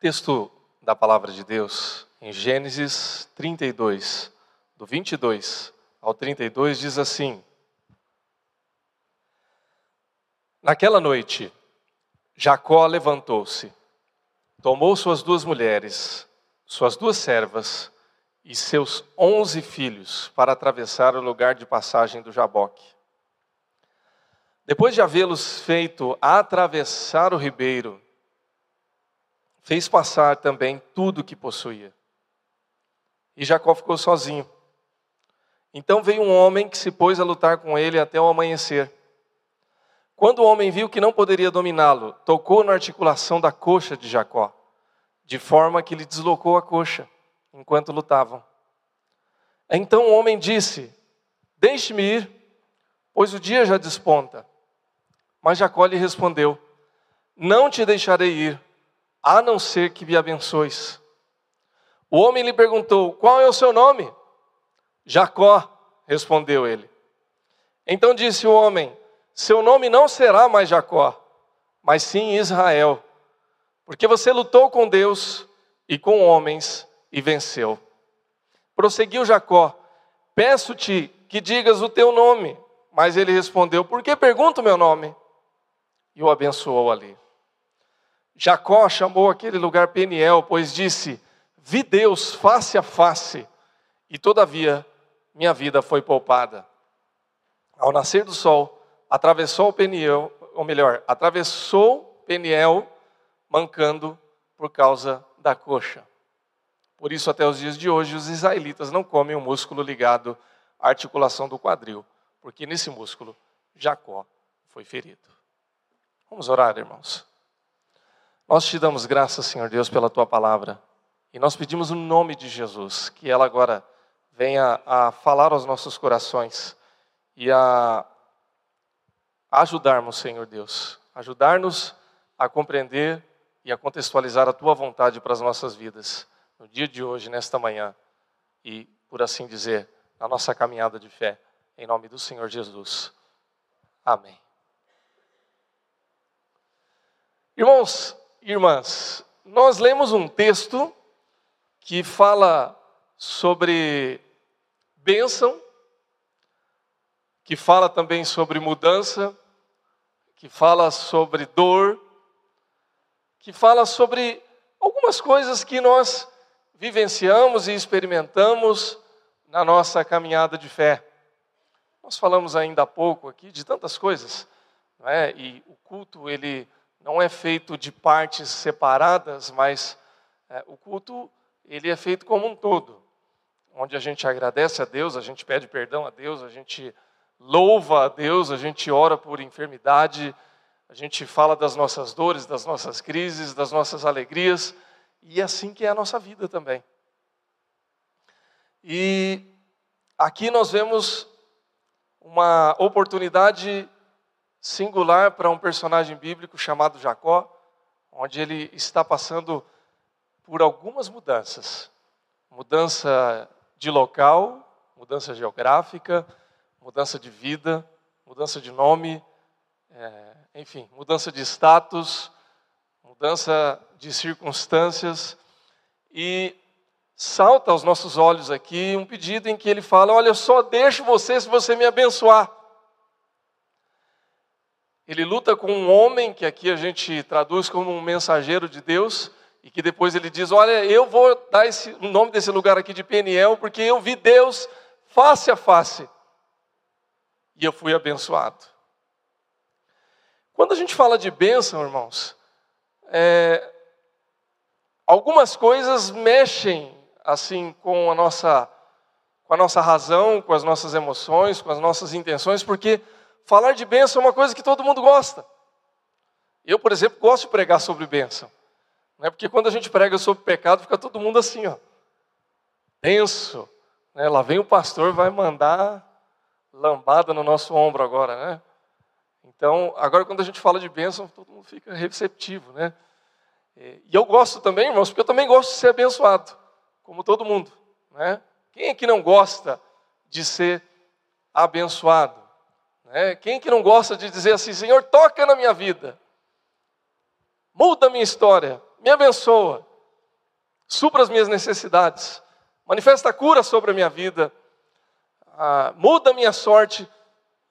Texto da palavra de Deus em Gênesis 32, do 22 ao 32, diz assim: Naquela noite, Jacó levantou-se, tomou suas duas mulheres, suas duas servas e seus onze filhos para atravessar o lugar de passagem do Jaboque. Depois de havê-los feito atravessar o ribeiro, fez passar também tudo o que possuía. E Jacó ficou sozinho. Então veio um homem que se pôs a lutar com ele até o amanhecer. Quando o homem viu que não poderia dominá-lo, tocou na articulação da coxa de Jacó, de forma que lhe deslocou a coxa enquanto lutavam. Então o homem disse: Deixe-me ir, pois o dia já desponta. Mas Jacó lhe respondeu: Não te deixarei ir, a não ser que me abençoes. O homem lhe perguntou: Qual é o seu nome? Jacó, respondeu ele. Então disse o homem: Seu nome não será mais Jacó, mas sim Israel, porque você lutou com Deus e com homens e venceu. Prosseguiu Jacó: Peço-te que digas o teu nome. Mas ele respondeu: Por que pergunta o meu nome? E o abençoou ali. Jacó chamou aquele lugar Peniel, pois disse: Vi Deus face a face, e todavia minha vida foi poupada. Ao nascer do sol, atravessou Peniel, ou melhor, atravessou Peniel, mancando por causa da coxa. Por isso, até os dias de hoje, os israelitas não comem o músculo ligado à articulação do quadril, porque nesse músculo Jacó foi ferido. Vamos orar, irmãos. Nós te damos graças, Senhor Deus, pela tua palavra. E nós pedimos o no nome de Jesus que ela agora venha a falar aos nossos corações e a ajudarmos, Senhor Deus, ajudar-nos a compreender e a contextualizar a tua vontade para as nossas vidas no dia de hoje, nesta manhã e, por assim dizer, na nossa caminhada de fé, em nome do Senhor Jesus. Amém. Irmãos, irmãs, nós lemos um texto que fala sobre bênção, que fala também sobre mudança, que fala sobre dor, que fala sobre algumas coisas que nós vivenciamos e experimentamos na nossa caminhada de fé. Nós falamos ainda há pouco aqui de tantas coisas, não é? e o culto ele não é feito de partes separadas, mas é, o culto ele é feito como um todo, onde a gente agradece a Deus, a gente pede perdão a Deus, a gente louva a Deus, a gente ora por enfermidade, a gente fala das nossas dores, das nossas crises, das nossas alegrias, e assim que é a nossa vida também. E aqui nós vemos uma oportunidade singular para um personagem bíblico chamado Jacó, onde ele está passando por algumas mudanças. Mudança de local, mudança geográfica, mudança de vida, mudança de nome, é, enfim, mudança de status, mudança de circunstâncias. E salta aos nossos olhos aqui um pedido em que ele fala: Olha, eu só deixo você se você me abençoar. Ele luta com um homem, que aqui a gente traduz como um mensageiro de Deus, e que depois ele diz: Olha, eu vou dar esse, o nome desse lugar aqui de Peniel, porque eu vi Deus face a face, e eu fui abençoado. Quando a gente fala de bênção, irmãos, é, algumas coisas mexem assim com a nossa com a nossa razão, com as nossas emoções, com as nossas intenções, porque falar de bênção é uma coisa que todo mundo gosta. Eu, por exemplo, gosto de pregar sobre bênção. Né? Porque quando a gente prega sobre pecado, fica todo mundo assim, ó, tenso. Né? Lá vem o pastor, vai mandar lambada no nosso ombro agora, né? Então, agora quando a gente fala de bênção, todo mundo fica receptivo, né? E eu gosto também, irmãos, porque eu também gosto de ser abençoado, como todo mundo, né? Quem é que não gosta de ser abençoado? Né? Quem que não gosta de dizer assim, Senhor, toca na minha vida, muda a minha história, me abençoa, supra as minhas necessidades, manifesta a cura sobre a minha vida, ah, muda a minha sorte.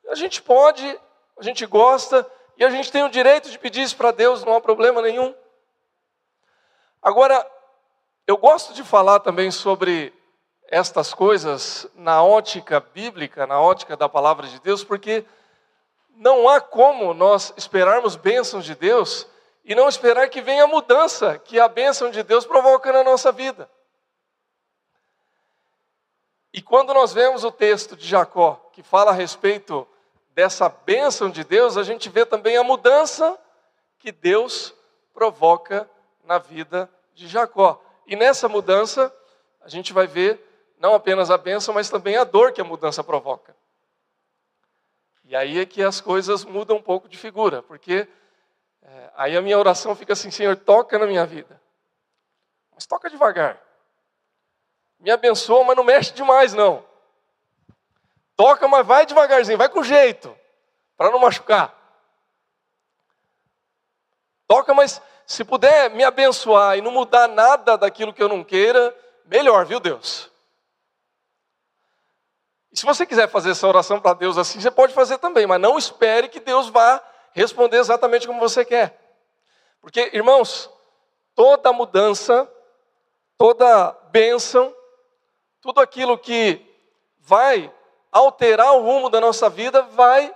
A gente pode, a gente gosta e a gente tem o direito de pedir isso para Deus, não há problema nenhum. Agora, eu gosto de falar também sobre estas coisas na ótica bíblica, na ótica da palavra de Deus, porque não há como nós esperarmos bênçãos de Deus e não esperar que venha a mudança que a bênção de Deus provoca na nossa vida. E quando nós vemos o texto de Jacó, que fala a respeito dessa bênção de Deus, a gente vê também a mudança que Deus provoca na vida de Jacó. E nessa mudança, a gente vai ver não apenas a bênção, mas também a dor que a mudança provoca. E aí é que as coisas mudam um pouco de figura, porque é, aí a minha oração fica assim: Senhor, toca na minha vida, mas toca devagar. Me abençoa, mas não mexe demais, não. Toca, mas vai devagarzinho, vai com jeito, para não machucar. Toca, mas se puder me abençoar e não mudar nada daquilo que eu não queira, melhor, viu, Deus? E se você quiser fazer essa oração para Deus assim, você pode fazer também, mas não espere que Deus vá responder exatamente como você quer. Porque, irmãos, toda mudança, toda bênção, tudo aquilo que vai alterar o rumo da nossa vida vai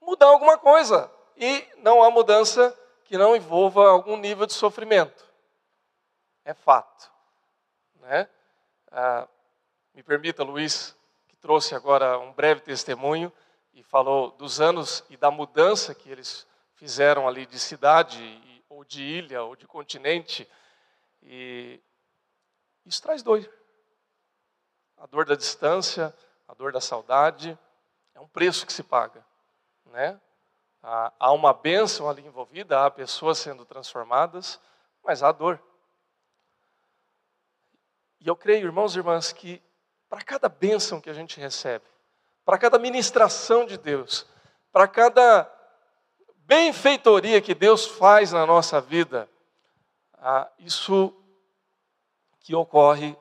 mudar alguma coisa. E não há mudança que não envolva algum nível de sofrimento. É fato. Né? Ah, me permita, Luiz, trouxe agora um breve testemunho e falou dos anos e da mudança que eles fizeram ali de cidade, ou de ilha, ou de continente. E isso traz dor. A dor da distância, a dor da saudade, é um preço que se paga. Né? Há uma bênção ali envolvida, há pessoas sendo transformadas, mas há dor. E eu creio, irmãos e irmãs, que para cada bênção que a gente recebe, para cada ministração de Deus, para cada benfeitoria que Deus faz na nossa vida, ah, isso que ocorre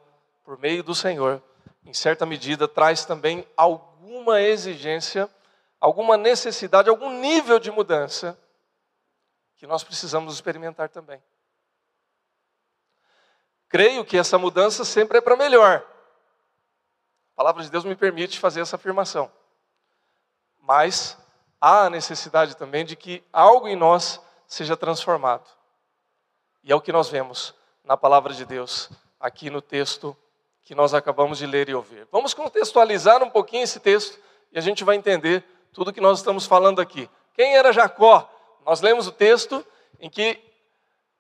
por meio do Senhor, em certa medida, traz também alguma exigência, alguma necessidade, algum nível de mudança que nós precisamos experimentar também. Creio que essa mudança sempre é para melhor. A palavra de Deus me permite fazer essa afirmação. Mas há a necessidade também de que algo em nós seja transformado. E é o que nós vemos na palavra de Deus, aqui no texto que nós acabamos de ler e ouvir. Vamos contextualizar um pouquinho esse texto e a gente vai entender tudo que nós estamos falando aqui. Quem era Jacó? Nós lemos o texto em que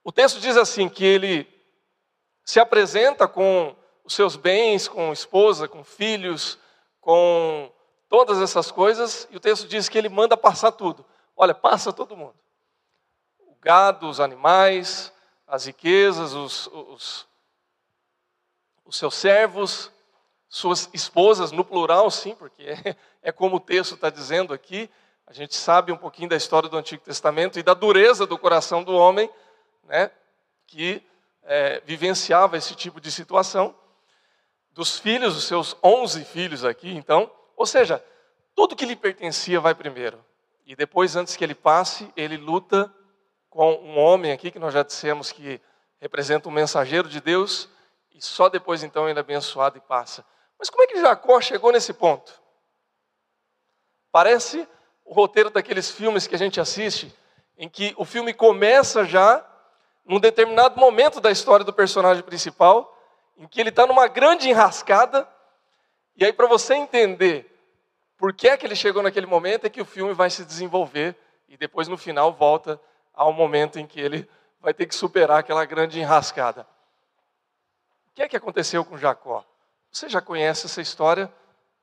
o texto diz assim que ele se apresenta com os seus bens, com esposa, com filhos, com todas essas coisas, e o texto diz que ele manda passar tudo. Olha, passa todo mundo. O gado, os animais, as riquezas, os, os, os seus servos, suas esposas, no plural, sim, porque é, é como o texto está dizendo aqui. A gente sabe um pouquinho da história do Antigo Testamento e da dureza do coração do homem, né, que é, vivenciava esse tipo de situação dos filhos, os seus onze filhos aqui, então, ou seja, tudo que lhe pertencia vai primeiro. E depois, antes que ele passe, ele luta com um homem aqui, que nós já dissemos que representa um mensageiro de Deus, e só depois então ele é abençoado e passa. Mas como é que Jacó chegou nesse ponto? Parece o roteiro daqueles filmes que a gente assiste, em que o filme começa já num determinado momento da história do personagem principal, em que ele está numa grande enrascada, e aí para você entender por que é que ele chegou naquele momento, é que o filme vai se desenvolver, e depois no final volta ao momento em que ele vai ter que superar aquela grande enrascada. Que é que aconteceu com Jacó? Você já conhece essa história?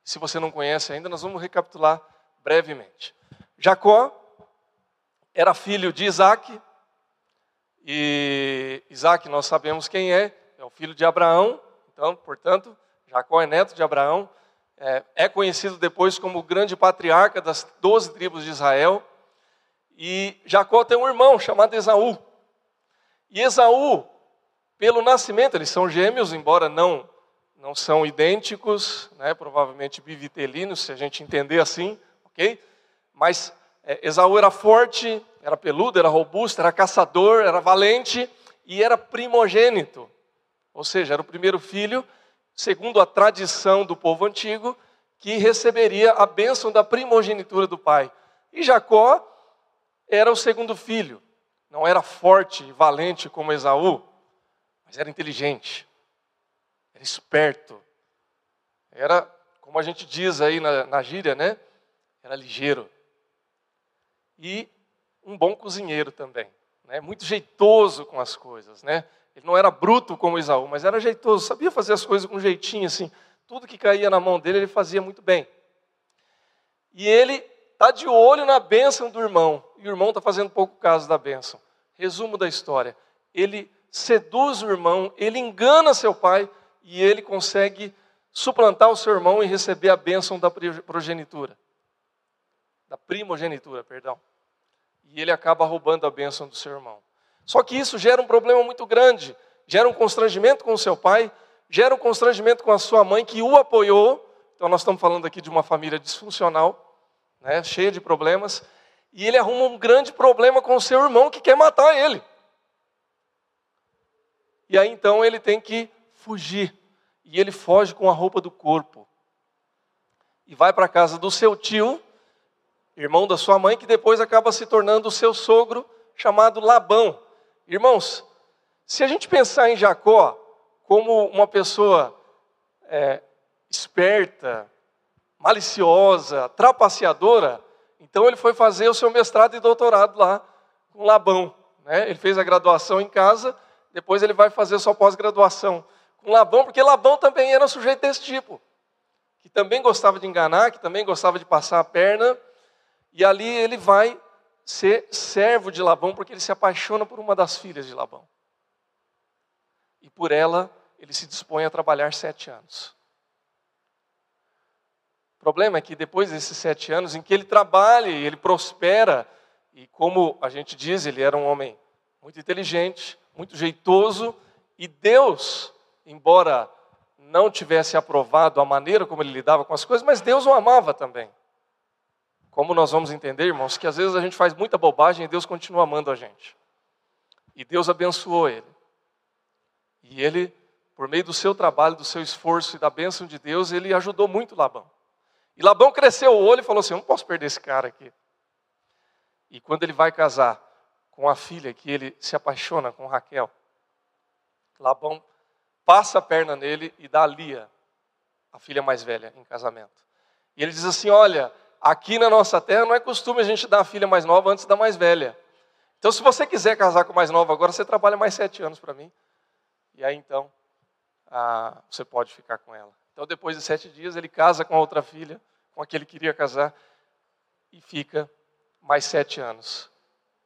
Se você não conhece ainda, nós vamos recapitular brevemente. Jacó era filho de Isaac, e Isaac nós sabemos quem é, é o filho de Abraão, então, portanto, Jacó é neto de Abraão. é, é conhecido depois como o grande patriarca das doze tribos de Israel. E Jacó tem um irmão chamado Esaú. E Esaú, pelo nascimento, eles são gêmeos, embora não não são idênticos, né, provavelmente bivitelinos, se a gente entender assim, ok? Mas é, Esaú era forte, era peludo, era robusto, era caçador, era valente e era primogênito. Ou seja, era o primeiro filho, segundo a tradição do povo antigo, que receberia a bênção da primogenitura do pai. E Jacó era o segundo filho. Não era forte e valente como Esaú, mas era inteligente, era esperto, era, como a gente diz aí na, na gíria, né? Era ligeiro. E um bom cozinheiro também, né? Muito jeitoso com as coisas, né? Ele não era bruto como Esaú, mas era jeitoso, sabia fazer as coisas com jeitinho assim. Tudo que caía na mão dele, ele fazia muito bem. E ele está de olho na bênção do irmão, e o irmão está fazendo pouco caso da bênção. Resumo da história: ele seduz o irmão, ele engana seu pai, e ele consegue suplantar o seu irmão e receber a bênção da progenitura. Da primogenitura, perdão. E ele acaba roubando a bênção do seu irmão. Só que isso gera um problema muito grande, gera um constrangimento com o seu pai, gera um constrangimento com a sua mãe que o apoiou. Então nós estamos falando aqui de uma família disfuncional, né, cheia de problemas, e ele arruma um grande problema com o seu irmão que quer matar ele. E aí então ele tem que fugir. E ele foge com a roupa do corpo. E vai para a casa do seu tio, irmão da sua mãe, que depois acaba se tornando o seu sogro, chamado Labão. Irmãos, se a gente pensar em Jacó como uma pessoa é, esperta, maliciosa, trapaceadora, então ele foi fazer o seu mestrado e doutorado lá com Labão. Né? Ele fez a graduação em casa, depois ele vai fazer sua pós-graduação com Labão, porque Labão também era um sujeito desse tipo, que também gostava de enganar, que também gostava de passar a perna, e ali ele vai ser servo de Labão, porque ele se apaixona por uma das filhas de Labão. E por ela, ele se dispõe a trabalhar sete anos. O problema é que depois desses sete anos, em que ele trabalha e ele prospera, e como a gente diz, ele era um homem muito inteligente, muito jeitoso, e Deus, embora não tivesse aprovado a maneira como ele lidava com as coisas, mas Deus o amava também. Como nós vamos entender, irmãos, que às vezes a gente faz muita bobagem e Deus continua amando a gente. E Deus abençoou ele. E ele, por meio do seu trabalho, do seu esforço e da bênção de Deus, ele ajudou muito Labão. E Labão cresceu o olho e falou assim: Eu não posso perder esse cara aqui. E quando ele vai casar com a filha, que ele se apaixona com Raquel, Labão passa a perna nele e dá a Lia, a filha mais velha, em casamento. E ele diz assim: Olha, Aqui na nossa terra não é costume a gente dar a filha mais nova antes da mais velha. Então, se você quiser casar com a mais nova agora, você trabalha mais sete anos para mim. E aí então, ah, você pode ficar com ela. Então, depois de sete dias, ele casa com a outra filha, com a que ele queria casar, e fica mais sete anos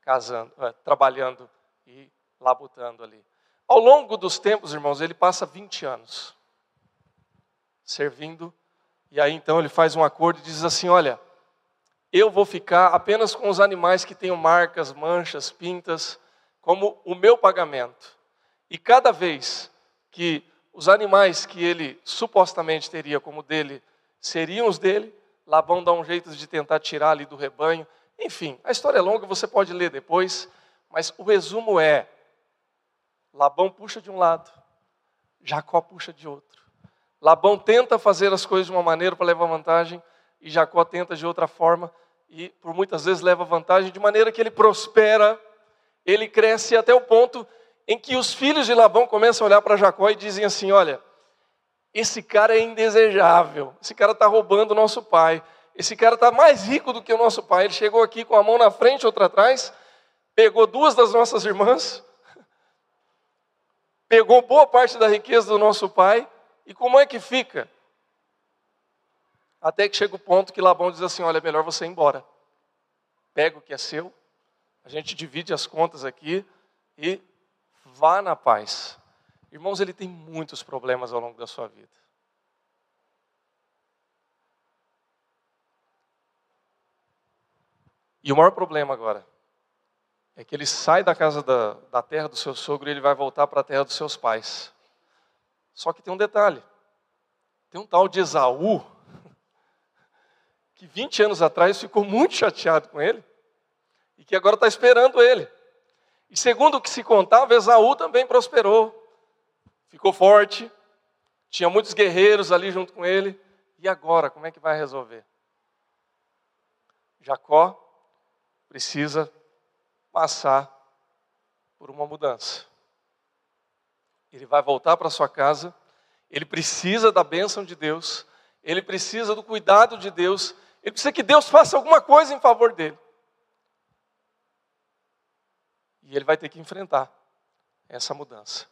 casando, ah, trabalhando e labutando ali. Ao longo dos tempos, irmãos, ele passa 20 anos servindo, e aí então ele faz um acordo e diz assim: Olha, eu vou ficar apenas com os animais que tenham marcas, manchas, pintas, como o meu pagamento. E cada vez que os animais que ele supostamente teria como dele seriam os dele, Labão dá um jeito de tentar tirar ali do rebanho. Enfim, a história é longa, você pode ler depois, mas o resumo é: Labão puxa de um lado, Jacó puxa de outro. Labão tenta fazer as coisas de uma maneira para levar vantagem, e Jacó tenta de outra forma e por muitas vezes leva vantagem, de maneira que ele prospera, ele cresce até o ponto em que os filhos de Labão começam a olhar para Jacó e dizem assim: Olha, esse cara é indesejável, esse cara está roubando o nosso pai, esse cara está mais rico do que o nosso pai. Ele chegou aqui com a mão na frente, outra atrás, pegou duas das nossas irmãs, pegou boa parte da riqueza do nosso pai, e como é que fica? Até que chega o ponto que Labão diz assim: olha, é melhor você ir embora. Pega o que é seu, a gente divide as contas aqui e vá na paz. Irmãos, ele tem muitos problemas ao longo da sua vida. E o maior problema agora é que ele sai da casa da, da terra do seu sogro e ele vai voltar para a terra dos seus pais. Só que tem um detalhe: tem um tal de Esaú, que 20 anos atrás ficou muito chateado com ele, e que agora está esperando ele. E segundo o que se contava, Esaú também prosperou, ficou forte, tinha muitos guerreiros ali junto com ele. E agora, como é que vai resolver? Jacó precisa passar por uma mudança. Ele vai voltar para sua casa, ele precisa da bênção de Deus, ele precisa do cuidado de Deus, ele precisa que Deus faça alguma coisa em favor dele. E ele vai ter que enfrentar essa mudança.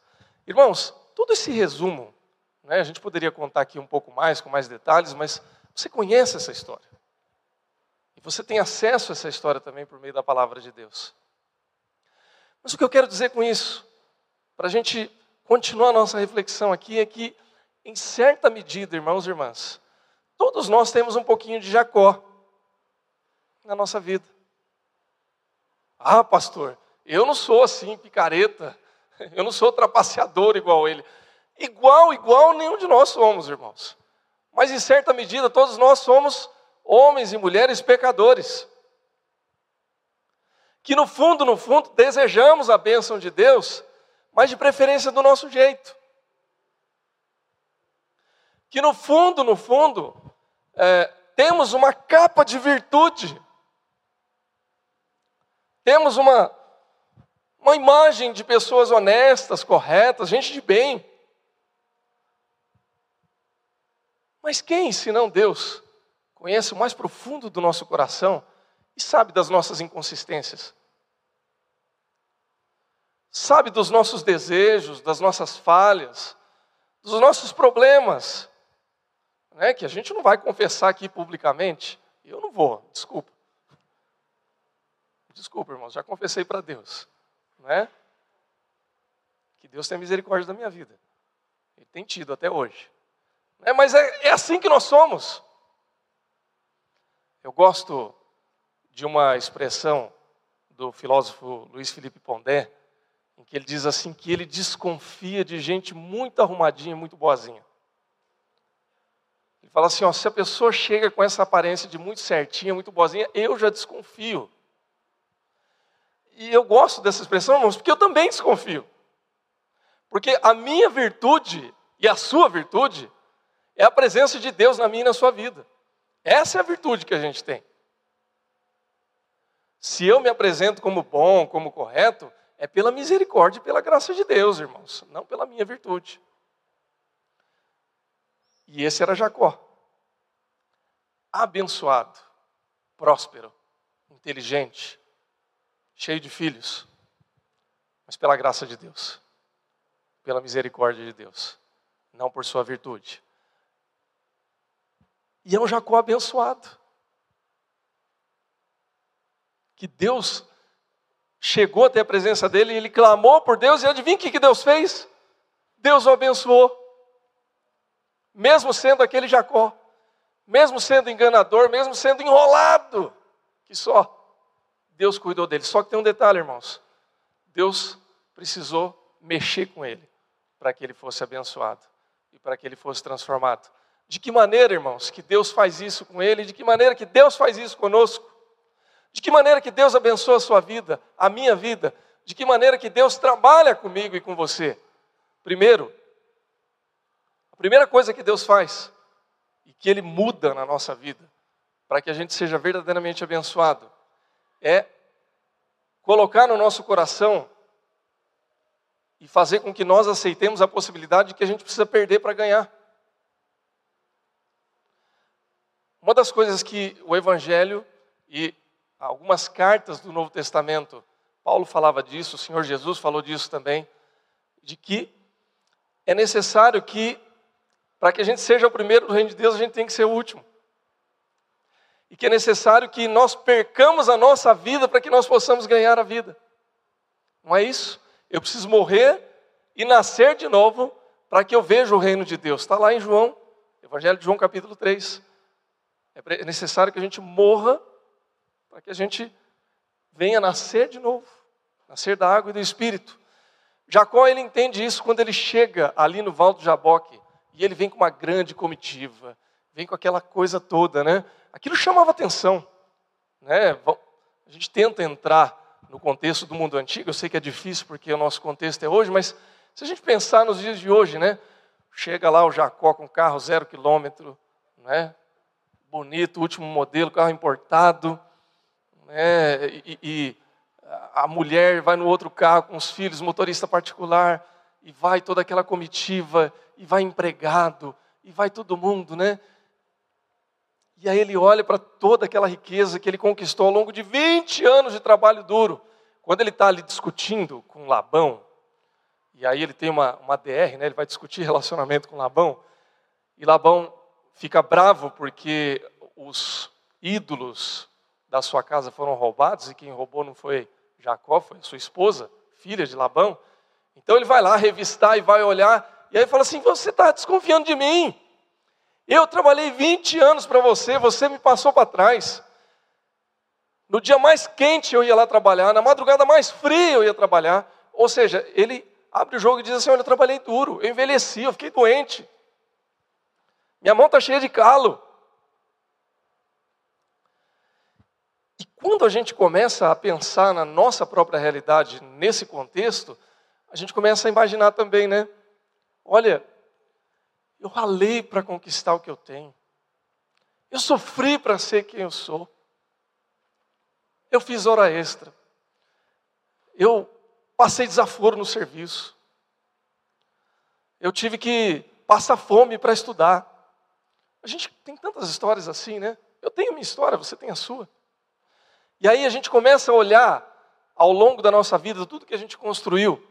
Irmãos, todo esse resumo, né, a gente poderia contar aqui um pouco mais, com mais detalhes, mas você conhece essa história. E você tem acesso a essa história também por meio da palavra de Deus. Mas o que eu quero dizer com isso, para a gente continuar a nossa reflexão aqui, é que, em certa medida, irmãos e irmãs, todos nós temos um pouquinho de Jacó na nossa vida. Ah, pastor, eu não sou assim, picareta, eu não sou trapaceador igual ele. Igual, igual nenhum de nós somos, irmãos. Mas em certa medida, todos nós somos homens e mulheres pecadores. Que no fundo, no fundo, desejamos a bênção de Deus, mas de preferência do nosso jeito. Que no fundo, no fundo, é, temos uma capa de virtude. Temos uma, uma imagem de pessoas honestas, corretas, gente de bem. Mas quem, senão Deus, conhece o mais profundo do nosso coração e sabe das nossas inconsistências. Sabe dos nossos desejos, das nossas falhas, dos nossos problemas, né, que a gente não vai confessar aqui publicamente. Eu não vou, desculpa. Desculpa, irmãos, já confessei para Deus. Né? Que Deus tenha misericórdia da minha vida. Ele tem tido até hoje. Né? Mas é, é assim que nós somos. Eu gosto de uma expressão do filósofo Luiz Felipe Pondé, em que ele diz assim que ele desconfia de gente muito arrumadinha, muito boazinha. Ele fala assim, ó, se a pessoa chega com essa aparência de muito certinha, muito boazinha, eu já desconfio. E eu gosto dessa expressão, irmãos, porque eu também desconfio. Porque a minha virtude e a sua virtude é a presença de Deus na minha e na sua vida. Essa é a virtude que a gente tem. Se eu me apresento como bom, como correto, é pela misericórdia e pela graça de Deus, irmãos, não pela minha virtude. E esse era Jacó. Abençoado, próspero, inteligente, cheio de filhos, mas pela graça de Deus, pela misericórdia de Deus, não por sua virtude. E é um Jacó abençoado. Que Deus chegou até a presença dele e ele clamou por Deus, e adivinha o que Deus fez? Deus o abençoou. Mesmo sendo aquele Jacó, mesmo sendo enganador, mesmo sendo enrolado, que só Deus cuidou dele. Só que tem um detalhe, irmãos: Deus precisou mexer com ele para que ele fosse abençoado e para que ele fosse transformado. De que maneira, irmãos, que Deus faz isso com ele? De que maneira que Deus faz isso conosco? De que maneira que Deus abençoa a sua vida, a minha vida? De que maneira que Deus trabalha comigo e com você? Primeiro, a primeira coisa que Deus faz e que Ele muda na nossa vida, para que a gente seja verdadeiramente abençoado, é colocar no nosso coração e fazer com que nós aceitemos a possibilidade de que a gente precisa perder para ganhar. Uma das coisas que o Evangelho e algumas cartas do Novo Testamento, Paulo falava disso, o Senhor Jesus falou disso também, de que é necessário que, para que a gente seja o primeiro do reino de Deus, a gente tem que ser o último. E que é necessário que nós percamos a nossa vida para que nós possamos ganhar a vida. Não é isso? Eu preciso morrer e nascer de novo para que eu veja o reino de Deus. Está lá em João, Evangelho de João capítulo 3. É necessário que a gente morra para que a gente venha nascer de novo, nascer da água e do Espírito. Jacó ele entende isso quando ele chega ali no Val do Jaboque e ele vem com uma grande comitiva, vem com aquela coisa toda, né? Aquilo chamava atenção, né? A gente tenta entrar no contexto do mundo antigo, eu sei que é difícil porque o nosso contexto é hoje, mas se a gente pensar nos dias de hoje, né? Chega lá o Jacó com carro zero quilômetro, né? Bonito, último modelo, carro importado, né? E, e a mulher vai no outro carro com os filhos, motorista particular, e vai toda aquela comitiva, e vai empregado, e vai todo mundo, né? E aí ele olha para toda aquela riqueza que ele conquistou ao longo de 20 anos de trabalho duro. Quando ele está ali discutindo com Labão, e aí ele tem uma, uma DR, né? ele vai discutir relacionamento com Labão, e Labão fica bravo porque os ídolos da sua casa foram roubados, e quem roubou não foi Jacó, foi sua esposa, filha de Labão. Então ele vai lá revistar e vai olhar, e aí fala assim: Você está desconfiando de mim? Eu trabalhei 20 anos para você, você me passou para trás. No dia mais quente eu ia lá trabalhar, na madrugada mais fria eu ia trabalhar. Ou seja, ele abre o jogo e diz assim: Olha, eu trabalhei duro, eu envelheci, eu fiquei doente. Minha mão está cheia de calo. E quando a gente começa a pensar na nossa própria realidade nesse contexto, a gente começa a imaginar também, né? Olha, eu ralei para conquistar o que eu tenho. Eu sofri para ser quem eu sou. Eu fiz hora extra. Eu passei desaforo no serviço. Eu tive que passar fome para estudar. A gente tem tantas histórias assim, né? Eu tenho minha história, você tem a sua. E aí a gente começa a olhar ao longo da nossa vida tudo que a gente construiu,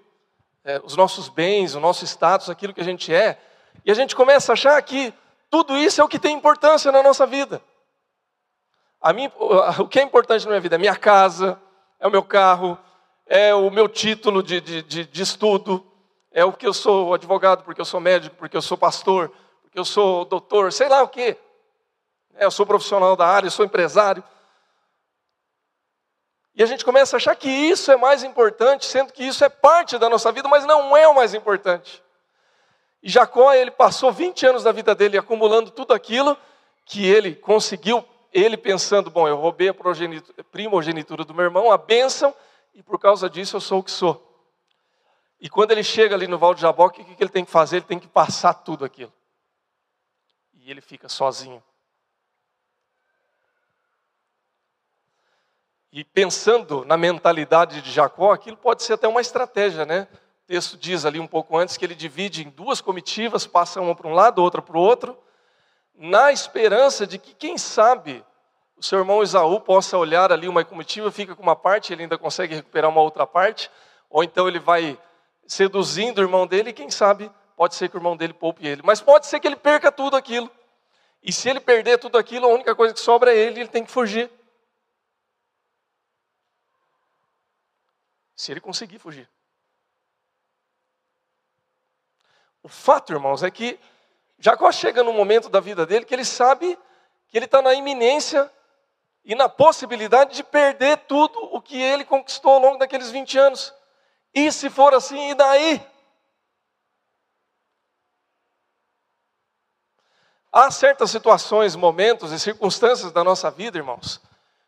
é, os nossos bens, o nosso status, aquilo que a gente é, e a gente começa a achar que tudo isso é o que tem importância na nossa vida. A mim, o que é importante na minha vida? É minha casa, é o meu carro, é o meu título de, de, de, de estudo, é o que eu sou advogado, porque eu sou médico, porque eu sou pastor, porque eu sou doutor, sei lá o quê. É, eu sou profissional da área, eu sou empresário. E a gente começa a achar que isso é mais importante, sendo que isso é parte da nossa vida, mas não é o mais importante. E Jacó, ele passou 20 anos da vida dele acumulando tudo aquilo que ele conseguiu, ele pensando, bom, eu roubei a primogenitura do meu irmão, a bênção, e por causa disso eu sou o que sou. E quando ele chega ali no Val de Jaboque, o que ele tem que fazer? Ele tem que passar tudo aquilo. E ele fica sozinho. E pensando na mentalidade de Jacó, aquilo pode ser até uma estratégia, né? O texto diz ali um pouco antes que ele divide em duas comitivas, passa uma para um lado, outra para o outro, na esperança de que, quem sabe, o seu irmão Esaú possa olhar ali uma comitiva, fica com uma parte, ele ainda consegue recuperar uma outra parte, ou então ele vai seduzindo o irmão dele, e quem sabe, pode ser que o irmão dele poupe ele. Mas pode ser que ele perca tudo aquilo. E se ele perder tudo aquilo, a única coisa que sobra é ele, ele tem que fugir. Se ele conseguir fugir. O fato, irmãos, é que Jacó chega num momento da vida dele que ele sabe que ele está na iminência e na possibilidade de perder tudo o que ele conquistou ao longo daqueles 20 anos. E se for assim, e daí? Há certas situações, momentos e circunstâncias da nossa vida, irmãos,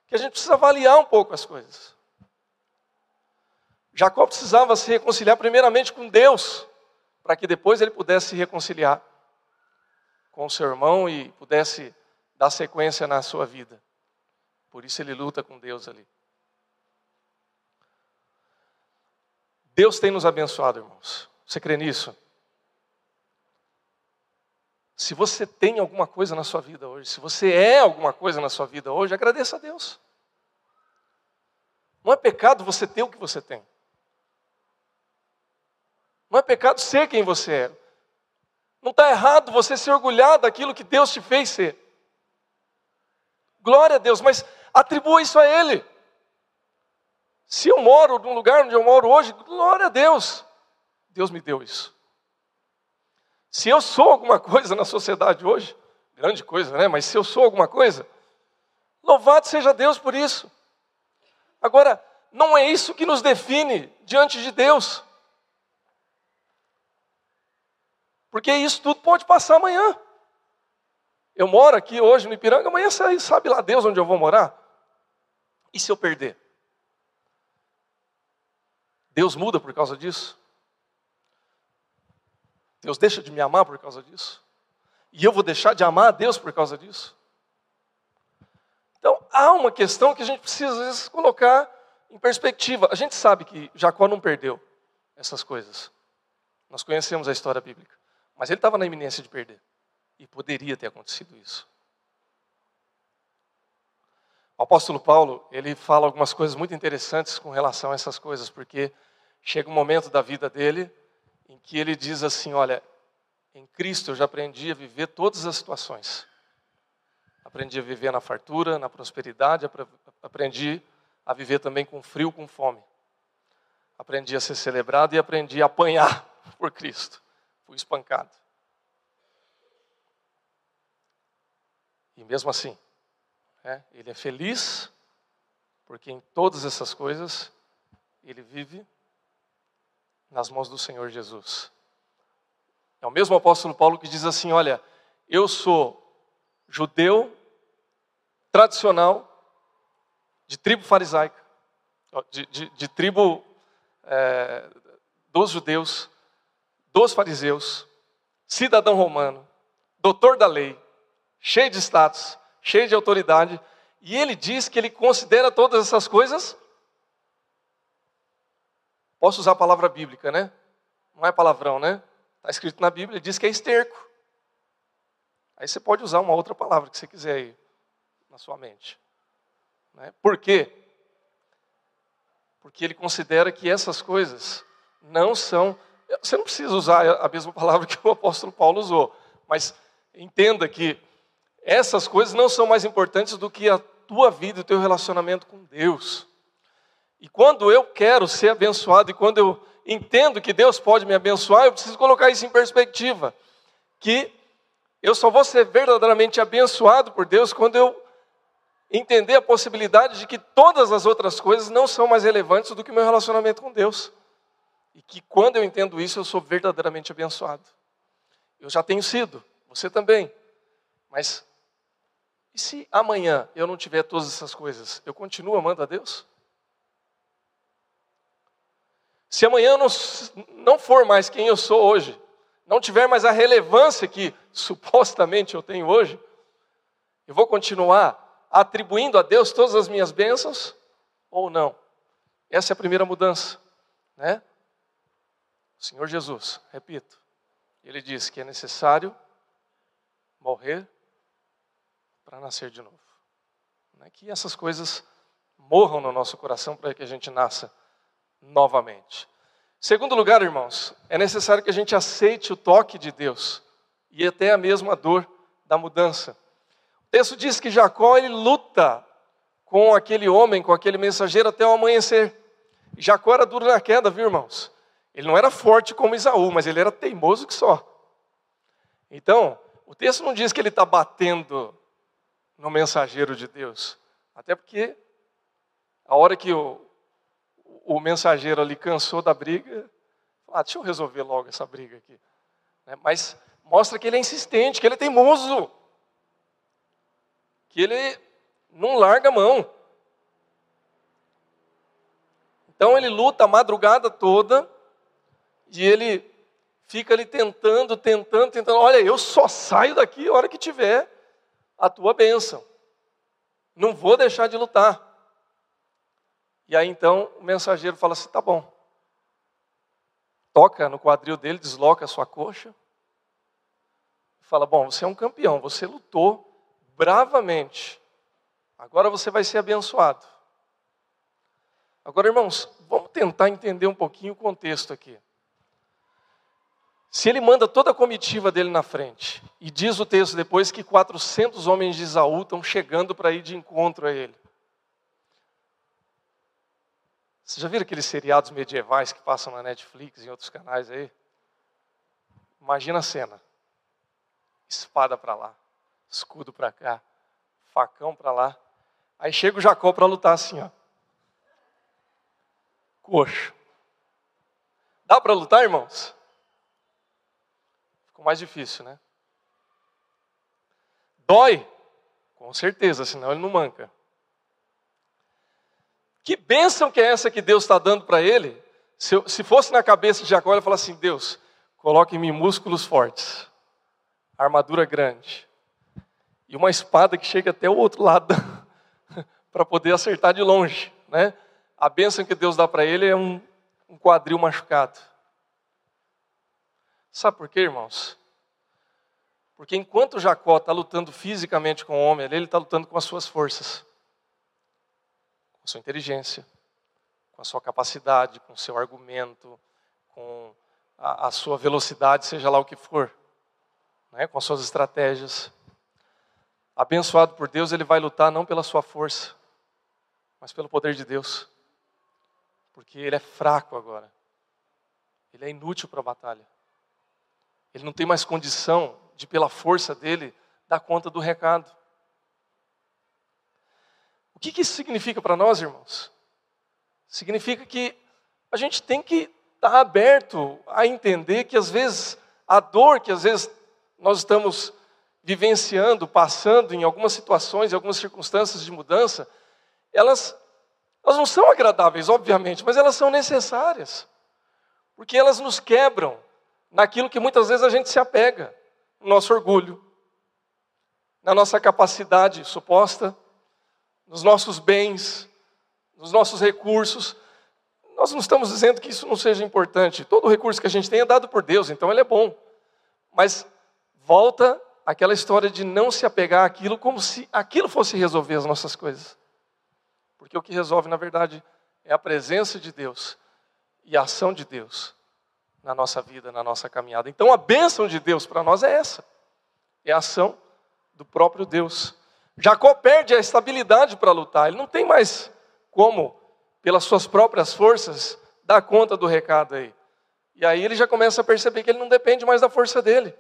que a gente precisa avaliar um pouco as coisas. Jacó precisava se reconciliar primeiramente com Deus para que depois ele pudesse se reconciliar com o seu irmão e pudesse dar sequência na sua vida. Por isso ele luta com Deus ali. Deus tem nos abençoado, irmãos. Você crê nisso? Se você tem alguma coisa na sua vida hoje, se você é alguma coisa na sua vida hoje, agradeça a Deus. Não é pecado você ter o que você tem. Não é pecado ser quem você é. Não está errado você se orgulhar daquilo que Deus te fez ser. Glória a Deus, mas atribua isso a Ele. Se eu moro num lugar onde eu moro hoje, glória a Deus. Deus me deu isso. Se eu sou alguma coisa na sociedade hoje, grande coisa, né? Mas se eu sou alguma coisa, louvado seja Deus por isso. Agora, não é isso que nos define diante de Deus. Porque isso tudo pode passar amanhã. Eu moro aqui hoje no Ipiranga, amanhã sabe lá Deus onde eu vou morar. E se eu perder? Deus muda por causa disso? Deus deixa de me amar por causa disso? E eu vou deixar de amar a Deus por causa disso? Então, há uma questão que a gente precisa, às vezes, colocar em perspectiva. A gente sabe que Jacó não perdeu essas coisas. Nós conhecemos a história bíblica. Mas ele estava na iminência de perder. E poderia ter acontecido isso. O apóstolo Paulo, ele fala algumas coisas muito interessantes com relação a essas coisas, porque chega um momento da vida dele em que ele diz assim: Olha, em Cristo eu já aprendi a viver todas as situações. Aprendi a viver na fartura, na prosperidade, aprendi a viver também com frio, com fome. Aprendi a ser celebrado e aprendi a apanhar por Cristo fui espancado. E mesmo assim, é, ele é feliz, porque em todas essas coisas, ele vive nas mãos do Senhor Jesus. É o mesmo apóstolo Paulo que diz assim: Olha, eu sou judeu, tradicional, de tribo farisaica, de, de, de tribo é, dos judeus, dos fariseus, cidadão romano, doutor da lei, cheio de status, cheio de autoridade, e ele diz que ele considera todas essas coisas. Posso usar a palavra bíblica, né? Não é palavrão, né? Está escrito na Bíblia, diz que é esterco. Aí você pode usar uma outra palavra que você quiser aí na sua mente. Né? Por quê? Porque ele considera que essas coisas não são você não precisa usar a mesma palavra que o apóstolo Paulo usou, mas entenda que essas coisas não são mais importantes do que a tua vida e o teu relacionamento com Deus. E quando eu quero ser abençoado e quando eu entendo que Deus pode me abençoar, eu preciso colocar isso em perspectiva, que eu só vou ser verdadeiramente abençoado por Deus quando eu entender a possibilidade de que todas as outras coisas não são mais relevantes do que o meu relacionamento com Deus. E que quando eu entendo isso, eu sou verdadeiramente abençoado. Eu já tenho sido, você também. Mas e se amanhã eu não tiver todas essas coisas, eu continuo amando a Deus? Se amanhã não, não for mais quem eu sou hoje, não tiver mais a relevância que supostamente eu tenho hoje, eu vou continuar atribuindo a Deus todas as minhas bênçãos ou não? Essa é a primeira mudança, né? O Senhor Jesus, repito, ele diz que é necessário morrer para nascer de novo. Não é que essas coisas morram no nosso coração para que a gente nasça novamente. Segundo lugar, irmãos, é necessário que a gente aceite o toque de Deus e até a mesma dor da mudança. O texto diz que Jacó ele luta com aquele homem, com aquele mensageiro até o amanhecer. Jacó era duro na queda, viu, irmãos? Ele não era forte como Isaú, mas ele era teimoso que só. Então, o texto não diz que ele está batendo no mensageiro de Deus. Até porque a hora que o, o mensageiro ali cansou da briga, ah, deixa eu resolver logo essa briga aqui. Né, mas mostra que ele é insistente, que ele é teimoso. Que ele não larga a mão. Então ele luta a madrugada toda e ele fica ali tentando, tentando, tentando. Olha, eu só saio daqui a hora que tiver a tua bênção. Não vou deixar de lutar. E aí então o mensageiro fala assim: tá bom. Toca no quadril dele, desloca a sua coxa. Fala: bom, você é um campeão, você lutou bravamente. Agora você vai ser abençoado. Agora, irmãos, vamos tentar entender um pouquinho o contexto aqui. Se ele manda toda a comitiva dele na frente, e diz o texto depois que 400 homens de Isaú estão chegando para ir de encontro a ele. Você já viram aqueles seriados medievais que passam na Netflix e em outros canais aí? Imagina a cena: espada para lá, escudo para cá, facão para lá. Aí chega o Jacó para lutar assim, ó. coxo. Dá para lutar, irmãos? Ficou mais difícil, né? Dói? Com certeza, senão ele não manca. Que bênção que é essa que Deus está dando para ele? Se, eu, se, fosse na cabeça de Jacó, ele fala assim: Deus, coloque em mim músculos fortes, armadura grande e uma espada que chega até o outro lado para poder acertar de longe, né? A bênção que Deus dá para ele é um, um quadril machucado. Sabe por quê, irmãos? Porque enquanto Jacó está lutando fisicamente com o homem, ele está lutando com as suas forças, sua inteligência, com a sua capacidade, com o seu argumento, com a, a sua velocidade, seja lá o que for, né? com as suas estratégias. Abençoado por Deus, ele vai lutar não pela sua força, mas pelo poder de Deus, porque ele é fraco agora, ele é inútil para a batalha. Ele não tem mais condição de, pela força dele, dar conta do recado. O que, isso significa para nós, irmãos? Significa que a gente tem que estar tá aberto a entender que às vezes a dor que às vezes nós estamos vivenciando, passando em algumas situações, em algumas circunstâncias de mudança, elas, elas não são agradáveis, obviamente, mas elas são necessárias. Porque elas nos quebram naquilo que muitas vezes a gente se apega no nosso orgulho, na nossa capacidade suposta, nos nossos bens, nos nossos recursos. Nós não estamos dizendo que isso não seja importante. Todo recurso que a gente tem é dado por Deus, então ele é bom. Mas volta aquela história de não se apegar àquilo como se aquilo fosse resolver as nossas coisas. Porque o que resolve, na verdade, é a presença de Deus e a ação de Deus na nossa vida, na nossa caminhada. Então a bênção de Deus para nós é essa: é a ação do próprio Deus. Jacó perde a estabilidade para lutar, ele não tem mais como, pelas suas próprias forças, dar conta do recado aí. E aí ele já começa a perceber que ele não depende mais da força dele,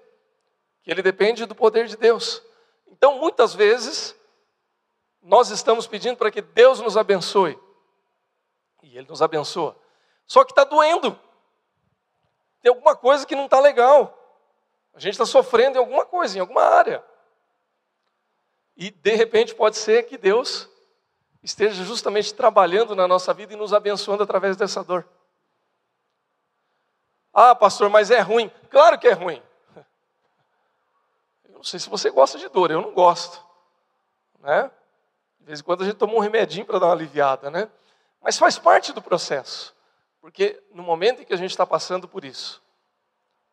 que ele depende do poder de Deus. Então, muitas vezes, nós estamos pedindo para que Deus nos abençoe, e Ele nos abençoa, só que está doendo tem alguma coisa que não está legal. A gente está sofrendo em alguma coisa, em alguma área. E de repente pode ser que Deus esteja justamente trabalhando na nossa vida e nos abençoando através dessa dor. Ah, pastor, mas é ruim. Claro que é ruim. Eu não sei se você gosta de dor, eu não gosto. Né? De vez em quando a gente toma um remedinho para dar uma aliviada, né? Mas faz parte do processo. Porque no momento em que a gente está passando por isso,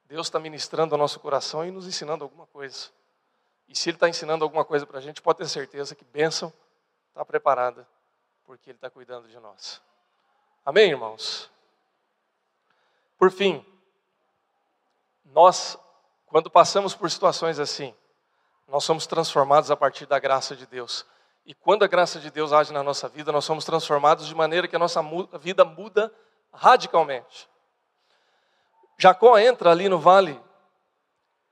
Deus está ministrando ao nosso coração e nos ensinando alguma coisa. E se Ele está ensinando alguma coisa para a gente, pode ter certeza que bênção está preparada, porque Ele está cuidando de nós. Amém, irmãos? Por fim, nós, quando passamos por situações assim, nós somos transformados a partir da graça de Deus. E quando a graça de Deus age na nossa vida, nós somos transformados de maneira que a nossa vida muda radicalmente. Jacó entra ali no vale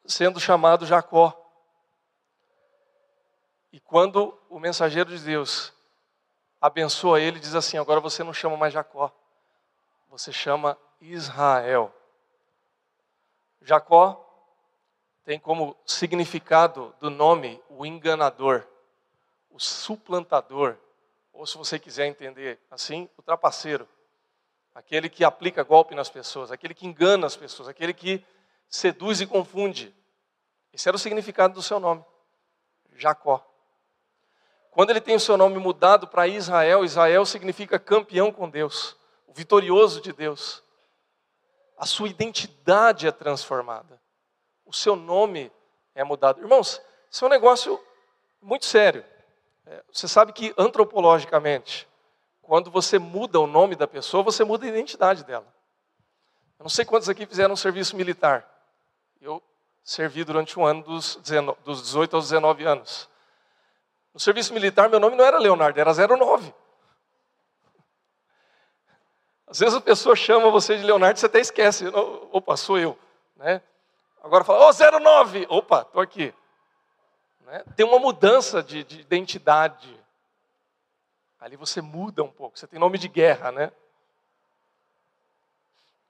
sendo chamado Jacó. E quando o mensageiro de Deus abençoa ele, diz assim: agora você não chama mais Jacó, você chama Israel. Jacó tem como significado do nome o enganador, o suplantador, ou se você quiser entender assim, o trapaceiro aquele que aplica golpe nas pessoas, aquele que engana as pessoas, aquele que seduz e confunde. Esse era o significado do seu nome, Jacó. Quando ele tem o seu nome mudado para Israel, Israel significa campeão com Deus, o vitorioso de Deus. A sua identidade é transformada. O seu nome é mudado. Irmãos, isso é um negócio muito sério. É, você sabe que antropologicamente, quando você muda o nome da pessoa, você muda a identidade dela. Eu não sei quantos aqui fizeram um serviço militar. Eu servi durante um ano dos, 19, dos 18 aos 19 anos. No serviço militar, meu nome não era Leonardo, era 09. Às vezes a pessoa chama você de Leonardo você até esquece. Opa, sou eu. Né? Agora fala, ô oh, 09! Opa, estou aqui. Né? Tem uma mudança de, de identidade. Ali você muda um pouco, você tem nome de guerra, né?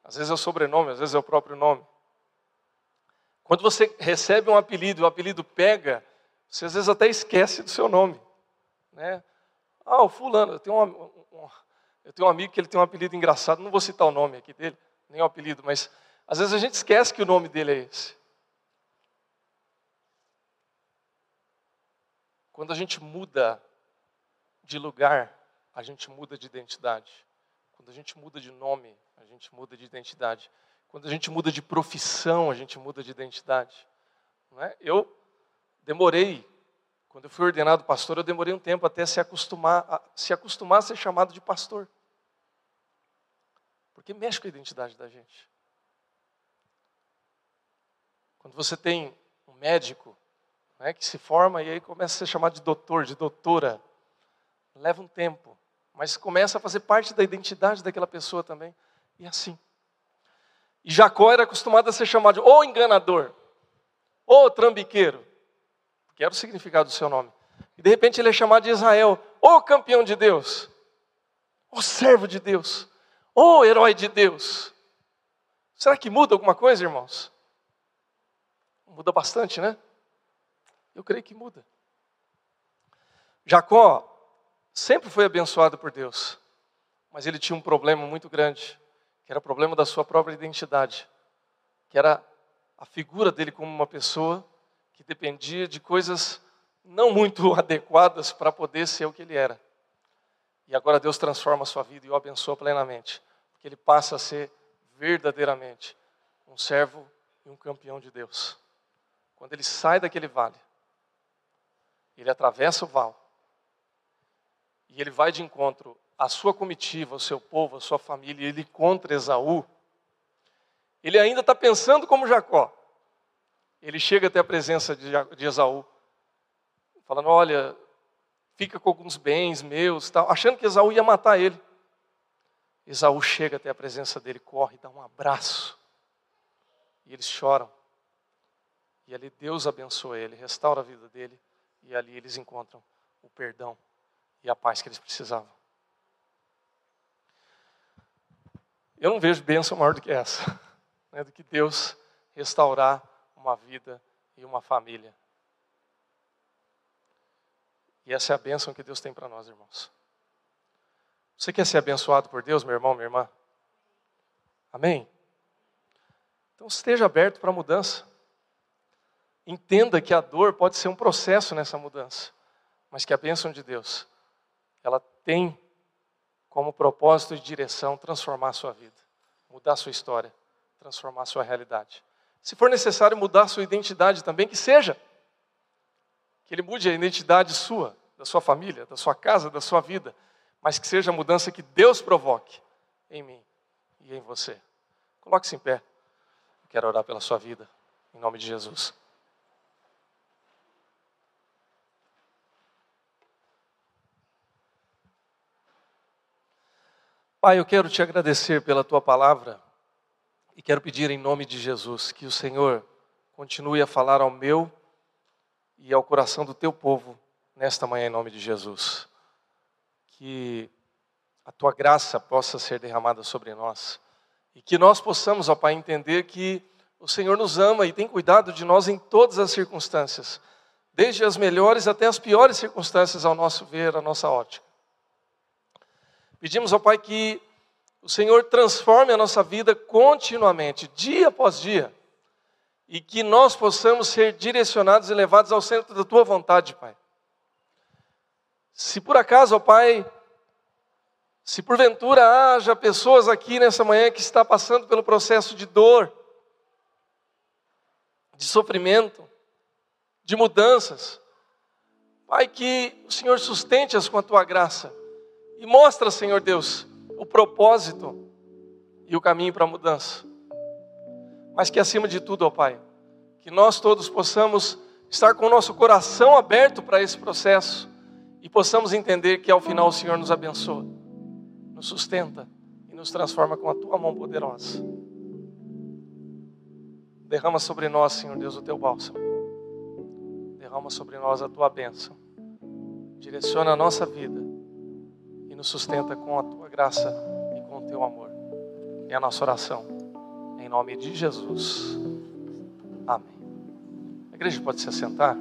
Às vezes é o sobrenome, às vezes é o próprio nome. Quando você recebe um apelido, o apelido pega, você às vezes até esquece do seu nome. Né? Ah, o fulano, eu tenho, um, um, eu tenho um amigo que ele tem um apelido engraçado, não vou citar o nome aqui dele, nem o apelido, mas às vezes a gente esquece que o nome dele é esse. Quando a gente muda de lugar, a gente muda de identidade. Quando a gente muda de nome, a gente muda de identidade. Quando a gente muda de profissão, a gente muda de identidade. Não é? Eu demorei, quando eu fui ordenado pastor, eu demorei um tempo até se acostumar a, se acostumar a ser chamado de pastor. Porque mexe com a identidade da gente. Quando você tem um médico né, que se forma e aí começa a ser chamado de doutor, de doutora, leva um tempo, mas começa a fazer parte da identidade daquela pessoa também. E assim. E Jacó era acostumado a ser chamado ou enganador, ou trambiqueiro, que era o significado do seu nome. E de repente ele é chamado de Israel, ou campeão de Deus, ou servo de Deus, ou herói de Deus. Será que muda alguma coisa, irmãos? Muda bastante, né? Eu creio que muda. Jacó sempre foi abençoado por Deus, mas ele tinha um problema muito grande que era problema da sua própria identidade, que era a figura dele como uma pessoa que dependia de coisas não muito adequadas para poder ser o que ele era. E agora Deus transforma a sua vida e o abençoa plenamente, porque ele passa a ser verdadeiramente um servo e um campeão de Deus. Quando ele sai daquele vale, ele atravessa o val e ele vai de encontro a sua comitiva, o seu povo, a sua família, ele contra Esaú, ele ainda está pensando como Jacó. Ele chega até a presença de Esaú, falando: Olha, fica com alguns bens meus, tal, achando que Esaú ia matar ele. Esaú chega até a presença dele, corre, dá um abraço, e eles choram. E ali Deus abençoa ele, restaura a vida dele, e ali eles encontram o perdão e a paz que eles precisavam. Eu não vejo bênção maior do que essa, né, do que Deus restaurar uma vida e uma família. E essa é a bênção que Deus tem para nós, irmãos. Você quer ser abençoado por Deus, meu irmão, minha irmã? Amém? Então esteja aberto para a mudança. Entenda que a dor pode ser um processo nessa mudança, mas que a bênção de Deus, ela tem como propósito e direção transformar a sua vida, mudar a sua história, transformar a sua realidade. Se for necessário mudar sua identidade também, que seja. Que ele mude a identidade sua, da sua família, da sua casa, da sua vida, mas que seja a mudança que Deus provoque em mim e em você. Coloque-se em pé. Eu quero orar pela sua vida, em nome de Jesus. Pai, eu quero te agradecer pela tua palavra e quero pedir em nome de Jesus que o Senhor continue a falar ao meu e ao coração do teu povo nesta manhã em nome de Jesus. Que a tua graça possa ser derramada sobre nós e que nós possamos, ó Pai, entender que o Senhor nos ama e tem cuidado de nós em todas as circunstâncias, desde as melhores até as piores circunstâncias ao nosso ver, à nossa ótica. Pedimos ao Pai que o Senhor transforme a nossa vida continuamente, dia após dia, e que nós possamos ser direcionados e levados ao centro da Tua vontade, Pai. Se por acaso, ó Pai, se porventura haja pessoas aqui nessa manhã que está passando pelo processo de dor, de sofrimento, de mudanças, Pai, que o Senhor sustente-as com a tua graça e mostra, Senhor Deus, o propósito e o caminho para a mudança. Mas que acima de tudo, ó Pai, que nós todos possamos estar com o nosso coração aberto para esse processo e possamos entender que ao final o Senhor nos abençoa, nos sustenta e nos transforma com a tua mão poderosa. Derrama sobre nós, Senhor Deus, o teu bálsamo. Derrama sobre nós a tua bênção. Direciona a nossa vida nos sustenta com a tua graça e com o teu amor. É a nossa oração. Em nome de Jesus. Amém. A igreja pode se assentar?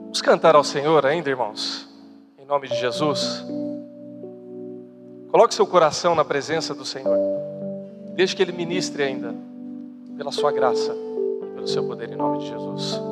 Vamos cantar ao Senhor ainda, irmãos, em nome de Jesus. Coloque seu coração na presença do Senhor. Deixe que Ele ministre ainda, pela sua graça pelo seu poder, em nome de Jesus.